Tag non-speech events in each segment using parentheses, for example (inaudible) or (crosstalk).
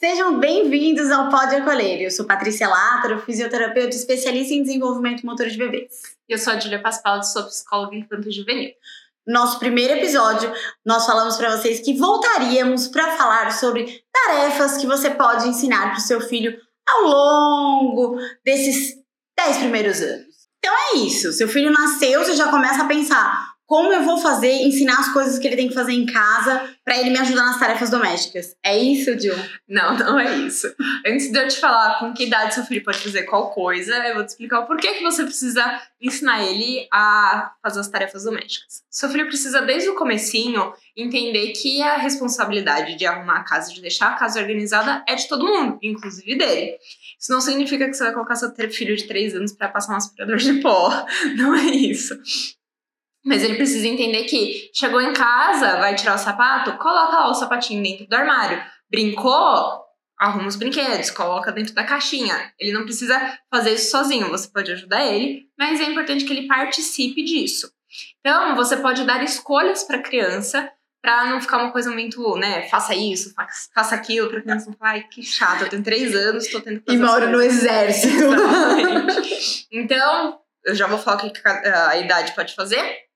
Sejam bem-vindos ao Pode Acolher. Eu sou Patrícia Látaro, fisioterapeuta especialista em desenvolvimento motor de bebês. Eu sou a Julia Paspaldi, sou psicóloga infantil juvenil. Nosso primeiro episódio, nós falamos para vocês que voltaríamos para falar sobre tarefas que você pode ensinar para o seu filho ao longo desses 10 primeiros anos. Então é isso. Seu filho nasceu, você já começa a pensar: como eu vou fazer, ensinar as coisas que ele tem que fazer em casa para ele me ajudar nas tarefas domésticas. É isso, Jill? Não, não é isso. Antes de eu te falar com que idade seu filho pode fazer qual coisa, eu vou te explicar o porquê que você precisa ensinar ele a fazer as tarefas domésticas. Seu filho precisa, desde o comecinho, entender que a responsabilidade de arrumar a casa, de deixar a casa organizada, é de todo mundo, inclusive dele. Isso não significa que você vai colocar seu filho de 3 anos para passar um aspirador de pó. (laughs) Não é isso. Mas ele precisa entender que chegou em casa, vai tirar o sapato, coloca lá o sapatinho dentro do armário. Brincou, arruma os brinquedos, coloca dentro da caixinha. Ele não precisa fazer isso sozinho, você pode ajudar ele, mas é importante que ele participe disso. Então, você pode dar escolhas para a criança para não ficar uma coisa muito, né, faça isso, faça aquilo, para a criança não falar, ai, que chato, eu tenho três anos, estou tendo que fazer E moro no exército. (laughs) então, eu já vou falar o que a idade pode fazer.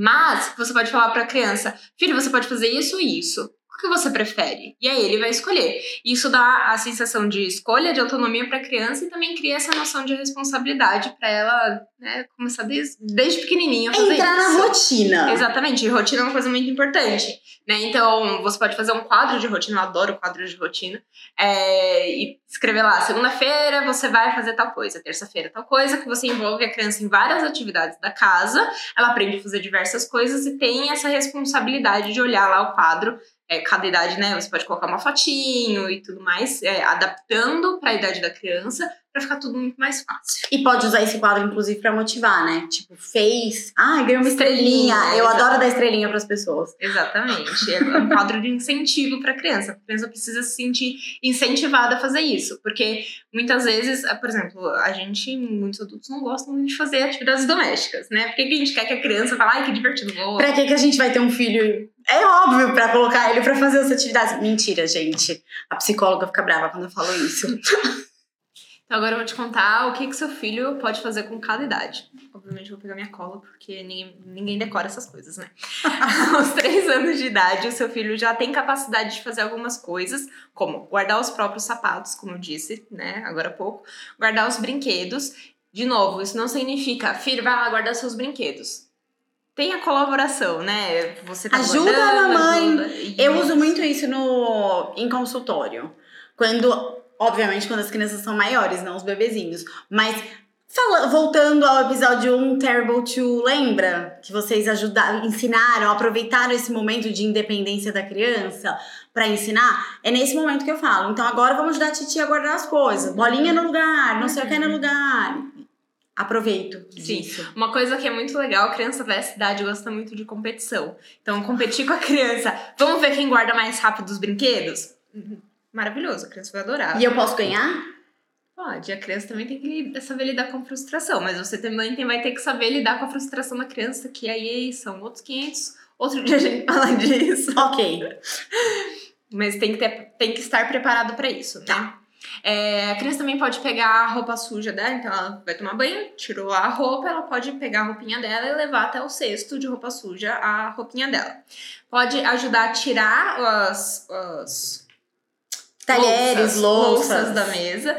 Mas você pode falar para a criança: filho, você pode fazer isso e isso. O que você prefere? E aí ele vai escolher. Isso dá a sensação de escolha, de autonomia para a criança e também cria essa noção de responsabilidade para ela né, começar desde, desde pequenininha a fazer Entrar isso. na rotina. Exatamente, rotina é uma coisa muito importante. Né? Então, você pode fazer um quadro de rotina, eu adoro quadros de rotina, é, e escrever lá, segunda-feira você vai fazer tal coisa, terça-feira tal coisa, que você envolve a criança em várias atividades da casa, ela aprende a fazer diversas coisas e tem essa responsabilidade de olhar lá o quadro é, cada idade, né? Você pode colocar uma fotinho e tudo mais, é, adaptando para a idade da criança, para ficar tudo muito mais fácil. E pode usar esse quadro, inclusive, para motivar, né? Tipo, fez. Ai, ganhou uma estrelinha. Estrelinha, Eu exato. adoro dar estrelinha para as pessoas. Exatamente. É um quadro de incentivo para a criança. A criança precisa se sentir incentivada a fazer isso. Porque muitas vezes, ah, por exemplo, a gente, muitos adultos não gostam de fazer atividades domésticas, né? Porque a gente quer que a criança fale, ai, que divertido, vou. Pra que, que a gente vai ter um filho? É óbvio pra colocar ele pra fazer as atividades. Mentira, gente. A psicóloga fica brava quando eu falo isso. (laughs) Então agora eu vou te contar o que, que seu filho pode fazer com cada idade. Obviamente eu vou pegar minha cola, porque ninguém, ninguém decora essas coisas, né? (laughs) Aos três anos de idade, o seu filho já tem capacidade de fazer algumas coisas, como guardar os próprios sapatos, como eu disse, né, agora há pouco, guardar os brinquedos. De novo, isso não significa, filho, vai lá guardar seus brinquedos. Tem a colaboração, né? Você tá Ajuda a mamãe. ajuda- Eu uso muito isso no, em consultório. Quando, obviamente, quando as crianças são maiores, não os bebezinhos. Mas fala- voltando ao episódio 1, Terrible 2, lembra? Que vocês ajudaram, ensinaram, aproveitaram esse momento de independência da criança pra ensinar? É nesse momento que eu falo. Então agora vamos ajudar a titia a guardar as coisas. Bolinha no lugar, não sei o que no lugar. Aproveito Sim. disso. Uma coisa que é muito legal, a criança dessa idade gosta muito de competição. Então, competir com a criança, vamos ver quem guarda mais rápido os brinquedos? Uhum. Maravilhoso, a criança vai adorar. E eu posso ganhar? Pode, a criança também tem que saber lidar com frustração, mas você também tem- vai ter que saber lidar com a frustração da criança, que aí são outros 500. Outro dia a gente (laughs) fala disso. Ok. Mas tem que, ter, tem que estar preparado para isso, né? Tá. É, a criança também pode pegar a roupa suja dela, então ela vai tomar banho, tirou a roupa, ela pode pegar a roupinha dela e levar até o cesto de roupa suja a roupinha dela. Pode ajudar a tirar as, as Talheres, louças. louças da mesa,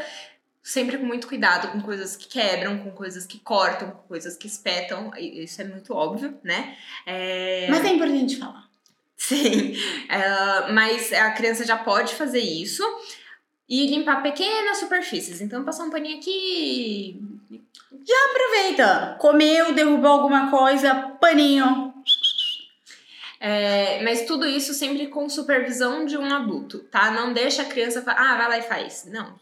sempre com muito cuidado com coisas que quebram, com coisas que cortam, com coisas que espetam, isso é muito óbvio, né? É... Mas é importante falar. Sim, é, mas a criança já pode fazer isso e limpar pequenas superfícies. Então, passar um paninho aqui. Aproveita. Comeu, derrubou alguma coisa, paninho. É, mas tudo isso sempre com supervisão de um adulto, tá? Não deixa a criança falar, ah, vai lá e faz. Não,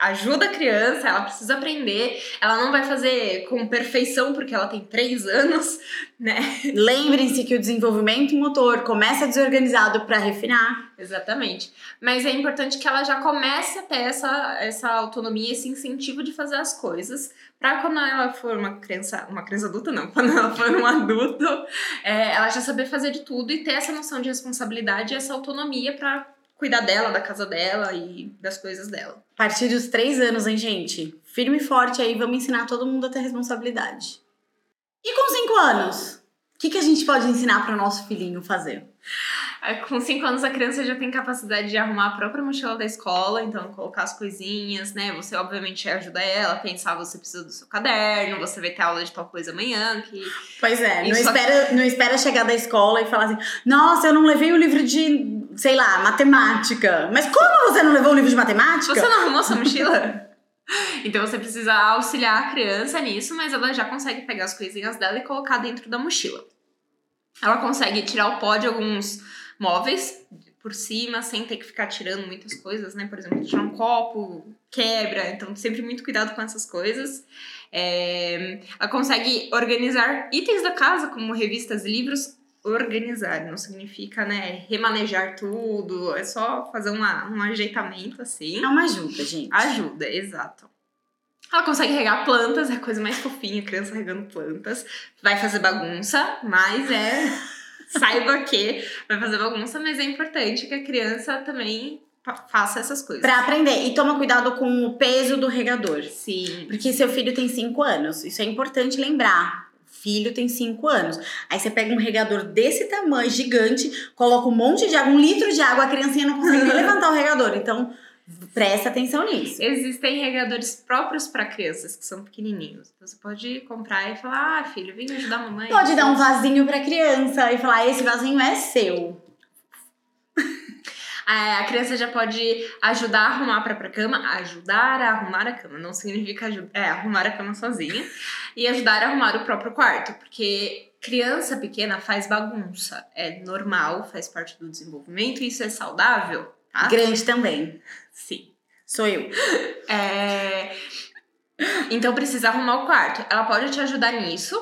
ajuda a criança, ela precisa aprender. Ela não vai fazer com perfeição porque ela tem três anos, (laughs) né? Lembrem-se que o desenvolvimento motor começa desorganizado para refinar. Exatamente. Mas é importante que ela já comece a ter essa, essa autonomia, esse incentivo de fazer as coisas, para quando ela for uma criança, uma criança adulta não, (laughs) quando ela for um adulto, é, ela já saber fazer de tudo e ter essa noção de responsabilidade e essa autonomia para cuidar dela, da casa dela e das coisas dela. A partir dos três anos, hein, gente? Firme e forte aí, vamos ensinar todo mundo a ter responsabilidade. E com cinco anos? O que, que a gente pode ensinar para o nosso filhinho fazer? Com cinco anos a criança já tem capacidade de arrumar a própria mochila da escola, então colocar as coisinhas, né? Você obviamente ajuda ela a pensar, você precisa do seu caderno, você vai ter aula de tal coisa amanhã, que... Pois é, não espera, não espera chegar da escola e falar assim, nossa, eu não levei o livro de, sei lá, matemática. Mas como você não levou o livro de matemática? Você não arrumou (laughs) sua mochila? Então você precisa auxiliar a criança nisso, mas ela já consegue pegar as coisinhas dela e colocar dentro da mochila. Ela consegue tirar o pó de alguns móveis por cima, sem ter que ficar tirando muitas coisas, né? Por exemplo, tirar um copo, quebra, então sempre muito cuidado com essas coisas. É... Ela consegue organizar itens da casa, como revistas e livros, organizar, não significa, né, remanejar tudo, é só fazer uma, um ajeitamento assim. É uma ajuda, gente. Ajuda, exato. Ela consegue regar plantas, é a coisa mais fofinha, criança regando plantas. Vai fazer bagunça, mas é. Saiba que vai fazer bagunça, mas é importante que a criança também faça essas coisas. Pra aprender. E toma cuidado com o peso do regador. Sim. Porque seu filho tem 5 anos. Isso é importante lembrar. Filho tem 5 anos. Aí você pega um regador desse tamanho, gigante, coloca um monte de água, um litro de água, a criancinha não consegue nem (laughs) levantar o regador. Então, Presta atenção nisso. Existem regadores próprios para crianças que são pequenininhos. Então, você pode comprar e falar: ah, filho, vem ajudar a mamãe. Pode dar um vasinho para criança e falar: esse vasinho é seu. (laughs) a criança já pode ajudar a arrumar a própria cama, ajudar a arrumar a cama. Não significa é, arrumar a cama sozinha. E ajudar a arrumar o próprio quarto, porque criança pequena faz bagunça. É normal, faz parte do desenvolvimento, e isso é saudável. Tá? Grande também. Sim. Sou eu. É... Então precisa arrumar o quarto. Ela pode te ajudar nisso.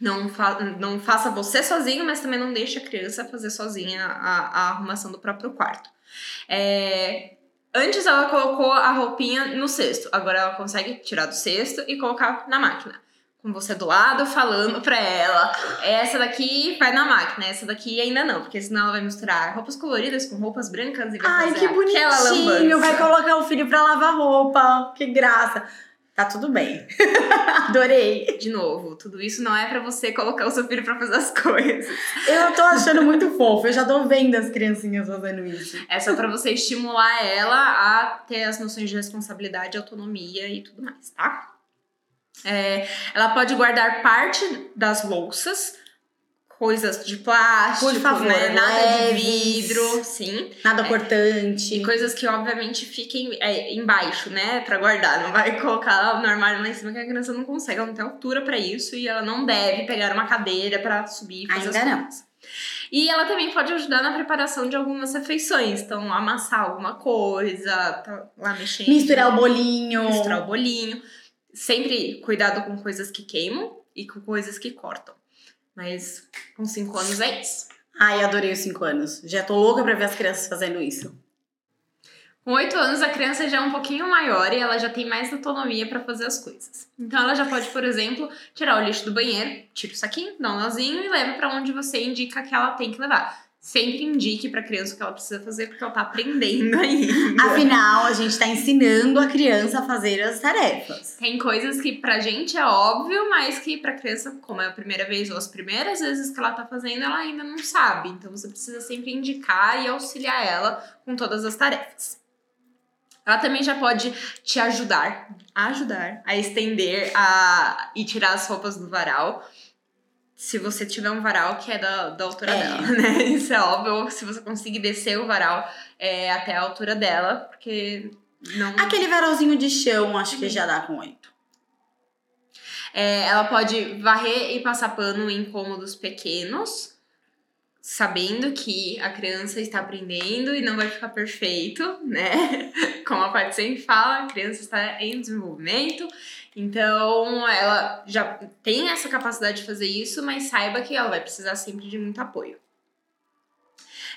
Não, fa não faça você sozinho, mas também não deixe a criança fazer sozinha a, a arrumação do próprio quarto. É... Antes ela colocou a roupinha no cesto, agora ela consegue tirar do cesto e colocar na máquina com você do lado, falando pra ela: essa daqui vai na máquina, essa daqui ainda não, porque senão ela vai misturar roupas coloridas com roupas brancas e vai Ai, fazer que bonitinho! Vai colocar o filho pra lavar roupa, que graça! Tá tudo bem. (laughs) Adorei. De novo, tudo isso não é para você colocar o seu filho para fazer as (laughs) coisas. Eu tô achando muito fofo. Eu já tô vendo as criancinhas fazendo isso. É só para você estimular ela a ter as noções de responsabilidade, autonomia e tudo mais, tá? É, ela pode guardar parte das louças, coisas de plástico, Por favor, né? nada leves, de vidro, sim. Nada é, cortante. E coisas que obviamente fiquem é, embaixo, né, para guardar. Não vai colocar no armário lá em cima que a criança não consegue, ela não tem altura para isso e ela não deve pegar uma cadeira para subir e fazer Ainda as coisas. E ela também pode ajudar na preparação de algumas refeições. Então, amassar alguma coisa, tá lá mexendo. Misturar o bolinho. Misturar o bolinho. Sempre cuidado com coisas que queimam e com coisas que cortam. Mas com 5 anos é isso. Ai, adorei os 5 anos. Já tô louca pra ver as crianças fazendo isso. Com 8 anos, a criança já é um pouquinho maior e ela já tem mais autonomia para fazer as coisas. Então, ela já pode, por exemplo, tirar o lixo do banheiro, tira o saquinho, dá um nozinho e leva para onde você indica que ela tem que levar sempre indique para a criança o que ela precisa fazer, porque ela tá aprendendo (laughs) ainda. Afinal, a gente está ensinando a criança a fazer as tarefas. Tem coisas que pra gente é óbvio, mas que pra criança, como é a primeira vez ou as primeiras vezes que ela tá fazendo, ela ainda não sabe. Então você precisa sempre indicar e auxiliar ela com todas as tarefas. Ela também já pode te ajudar, ajudar a estender a, e tirar as roupas do varal se você tiver um varal que é da, da altura é. dela, (laughs) né? Isso é óbvio, se você conseguir descer o varal é, até a altura dela, porque não... Aquele varalzinho de chão, acho que já dá com oito. É, ela pode varrer e passar pano em cômodos pequenos, sabendo que a criança está aprendendo e não vai ficar perfeito, né? (laughs) Como a parte sempre fala, a criança está em desenvolvimento então, ela já tem essa capacidade de fazer isso, mas saiba que ela vai precisar sempre de muito apoio.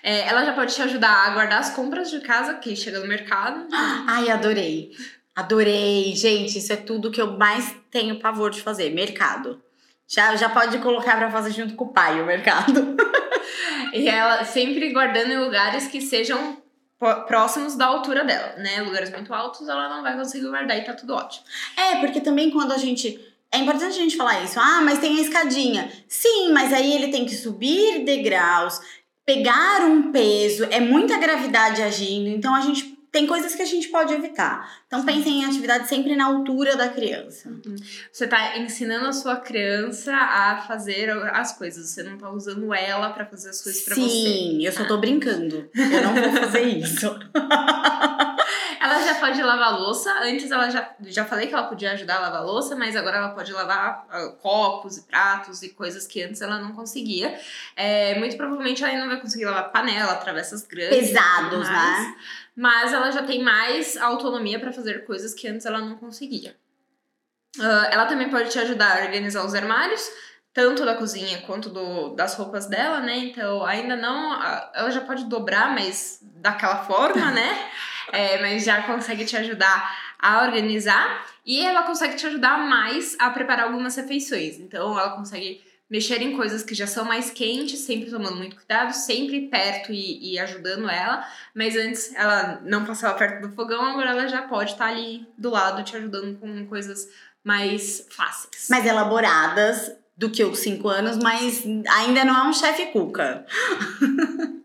É, ela já pode te ajudar a guardar as compras de casa que chega no mercado. (gasps) Ai, adorei. Adorei. Gente, isso é tudo que eu mais tenho pavor de fazer. Mercado. Já, já pode colocar para fazer junto com o pai o mercado. (laughs) e ela sempre guardando em lugares que sejam próximos da altura dela, né? Lugares muito altos ela não vai conseguir guardar e tá tudo ótimo. É, porque também quando a gente. É importante a gente falar isso. Ah, mas tem a escadinha. Sim, mas aí ele tem que subir degraus, pegar um peso, é muita gravidade agindo. Então a gente. Tem coisas que a gente pode evitar. Então pensem em atividade sempre na altura da criança. Você tá ensinando a sua criança a fazer as coisas, você não tá usando ela pra fazer as coisas pra você. Sim, eu só tô brincando. Eu não vou fazer (laughs) isso. (laughs) Ela já pode lavar louça. Antes ela já, já falei que ela podia ajudar a lavar louça, mas agora ela pode lavar ah, copos e pratos e coisas que antes ela não conseguia. É, muito provavelmente ela ainda não vai conseguir lavar panela, travessas grandes. Pesados, né? Mas ela já tem mais autonomia para fazer coisas que antes ela não conseguia. Ah, ela também pode te ajudar a organizar os armários, tanto da cozinha quanto do, das roupas dela, né? Então, ainda não. Ela já pode dobrar, mas daquela forma, né? (laughs) É, mas já consegue te ajudar a organizar. E ela consegue te ajudar mais a preparar algumas refeições. Então, ela consegue mexer em coisas que já são mais quentes, sempre tomando muito cuidado, sempre perto e, e ajudando ela. Mas antes ela não passava perto do fogão, agora ela já pode estar ali do lado te ajudando com coisas mais fáceis. Mais elaboradas do que os cinco anos, mas ainda não é um chefe cuca. (laughs)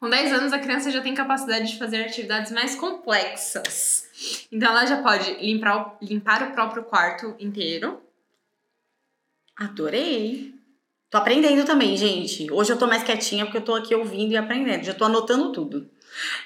Com 10 anos, a criança já tem capacidade de fazer atividades mais complexas. Então, ela já pode limpar limpar o próprio quarto inteiro. Adorei. Tô aprendendo também, gente. Hoje eu tô mais quietinha porque eu tô aqui ouvindo e aprendendo. Já tô anotando tudo.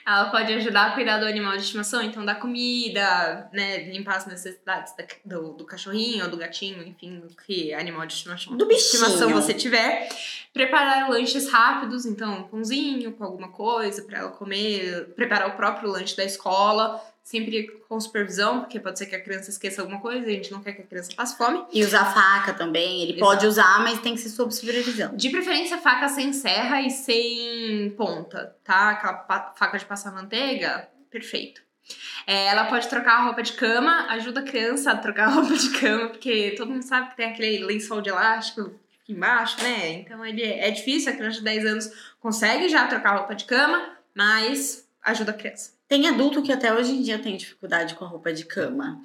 Ela pode ajudar a cuidar do animal de estimação, então dar comida, né, limpar as necessidades da- do, do cachorrinho ou do gatinho, enfim, do que animal de estimação, Do bichinho. estimação você tiver. Preparar lanches rápidos, então pãozinho com alguma coisa para ela comer, preparar o próprio lanche da escola, sempre com supervisão, porque pode ser que a criança esqueça alguma coisa a gente não quer que a criança passe fome. E usar faca também. Ele Exato. pode usar, mas tem que ser sob supervisão. De preferência, faca sem serra e sem ponta, tá? Aquela faca de passar manteiga, perfeito. É, ela pode trocar a roupa de cama, ajuda a criança a trocar a roupa de cama, porque todo mundo sabe que tem aquele lençol de elástico aqui embaixo, né? Então ele é difícil, a criança de 10 anos consegue já trocar a roupa de cama, mas ajuda a criança. Tem adulto que até hoje em dia tem dificuldade com a roupa de cama.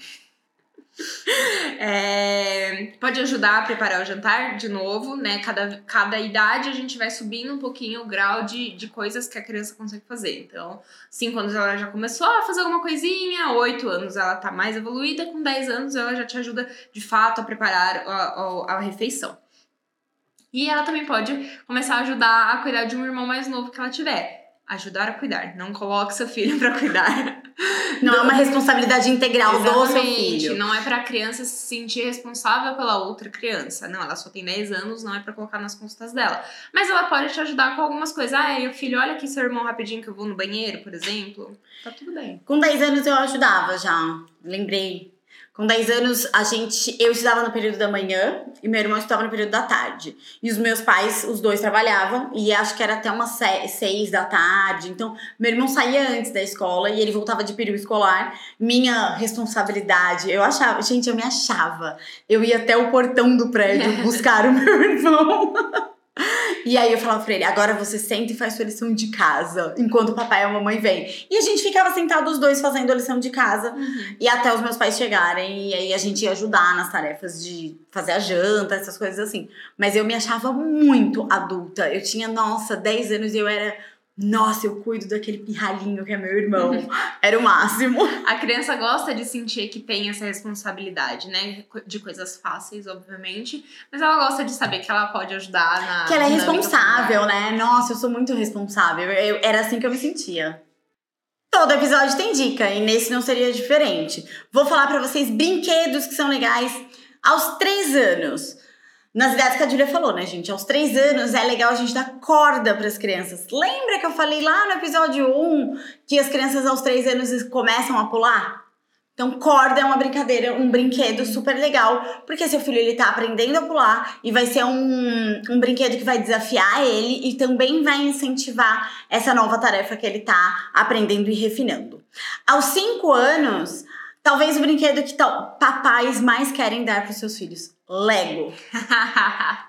É, pode ajudar a preparar o jantar de novo, né? Cada, cada idade a gente vai subindo um pouquinho o grau de, de coisas que a criança consegue fazer. Então, 5 anos ela já começou a fazer alguma coisinha, 8 anos ela tá mais evoluída, com 10 anos ela já te ajuda de fato a preparar a, a, a refeição. E ela também pode começar a ajudar a cuidar de um irmão mais novo que ela tiver. Ajudar a cuidar. Não coloque seu filho (laughs) pra cuidar. Não é uma responsabilidade integral do seu Exatamente. filho. Não é pra criança se sentir responsável pela outra criança. Não, ela só tem 10 anos, não é pra colocar nas costas dela. Mas ela pode te ajudar com algumas coisas. Ah, e o filho, olha aqui seu irmão rapidinho que eu vou no banheiro, por exemplo. Tá tudo bem. Com 10 anos eu ajudava já. Lembrei. Com 10 anos, a gente. Eu estudava no período da manhã e meu irmão estudava no período da tarde. E os meus pais, os dois trabalhavam, e acho que era até umas 6 da tarde. Então, meu irmão saía antes da escola e ele voltava de período escolar. Minha responsabilidade, eu achava, gente, eu me achava. Eu ia até o portão do prédio (laughs) buscar o meu irmão. E aí eu falava pra ele, agora você senta e faz sua lição de casa, enquanto o papai e a mamãe vêm. E a gente ficava sentado os dois fazendo a lição de casa, e até os meus pais chegarem, e aí a gente ia ajudar nas tarefas de fazer a janta, essas coisas assim. Mas eu me achava muito adulta. Eu tinha, nossa, 10 anos e eu era, nossa, eu cuido daquele pirralhinho que é meu irmão. (laughs) Era o máximo. A criança gosta de sentir que tem essa responsabilidade, né? De coisas fáceis, obviamente. Mas ela gosta de saber que ela pode ajudar na. Que ela é responsável, né? Nossa, eu sou muito responsável. Eu- era assim que eu me sentia. Todo episódio tem dica e nesse não seria diferente. Vou falar pra vocês brinquedos que são legais aos três anos. Nas idades que a Julia falou, né, gente? Aos três anos é legal a gente dar corda pras crianças. Lembra que eu falei lá no episódio 1 que as crianças aos três anos começam a pular? Então, corda é uma brincadeira, um brinquedo super legal, porque seu filho ele tá aprendendo a pular e vai ser um, um brinquedo que vai desafiar ele e também vai incentivar essa nova tarefa que ele tá aprendendo e refinando. Aos cinco anos, talvez o brinquedo que papais mais querem dar para seus filhos: Lego. (laughs)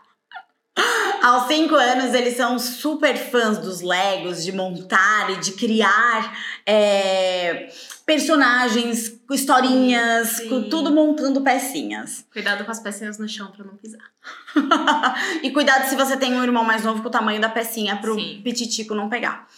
Aos cinco anos, eles são super fãs dos Legos, de montar e de criar é, personagens, historinhas, Sim. com tudo montando pecinhas. Cuidado com as pecinhas no chão pra não pisar. (laughs) e cuidado se você tem um irmão mais novo com o tamanho da pecinha pro Sim. pititico não pegar.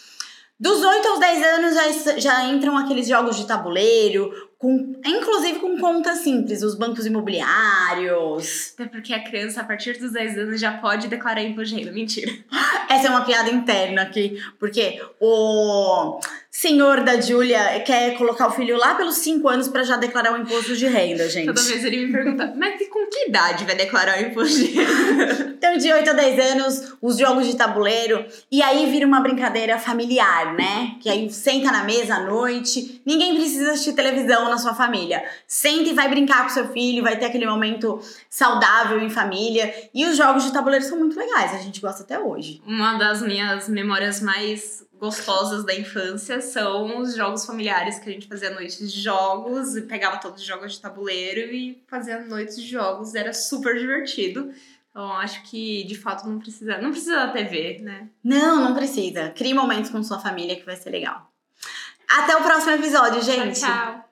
Dos 8 aos 10 anos já, já entram aqueles jogos de tabuleiro, com, inclusive com contas simples, os bancos imobiliários. Até porque a criança, a partir dos 10 anos, já pode declarar imposto de renda. Mentira. (laughs) Essa é uma piada interna aqui, porque o senhor da Júlia quer colocar o filho lá pelos 5 anos pra já declarar o imposto de renda, gente. Toda vez ele me pergunta, mas com que idade vai declarar o imposto de renda? (laughs) Então, de 8 a 10 anos, os jogos de tabuleiro. E aí vira uma brincadeira familiar, né? Que aí senta na mesa à noite. Ninguém precisa assistir televisão na sua família. Senta e vai brincar com seu filho, vai ter aquele momento saudável em família. E os jogos de tabuleiro são muito legais, a gente gosta até hoje. Uma das minhas memórias mais gostosas da infância são os jogos familiares que a gente fazia noites de jogos e pegava todos os jogos de tabuleiro e fazia noites de jogos, era super divertido. Então acho que de fato não precisa, não precisa da TV, né? Não, não precisa. Crie momentos com sua família que vai ser legal. Até o próximo episódio, gente. Tchau. tchau.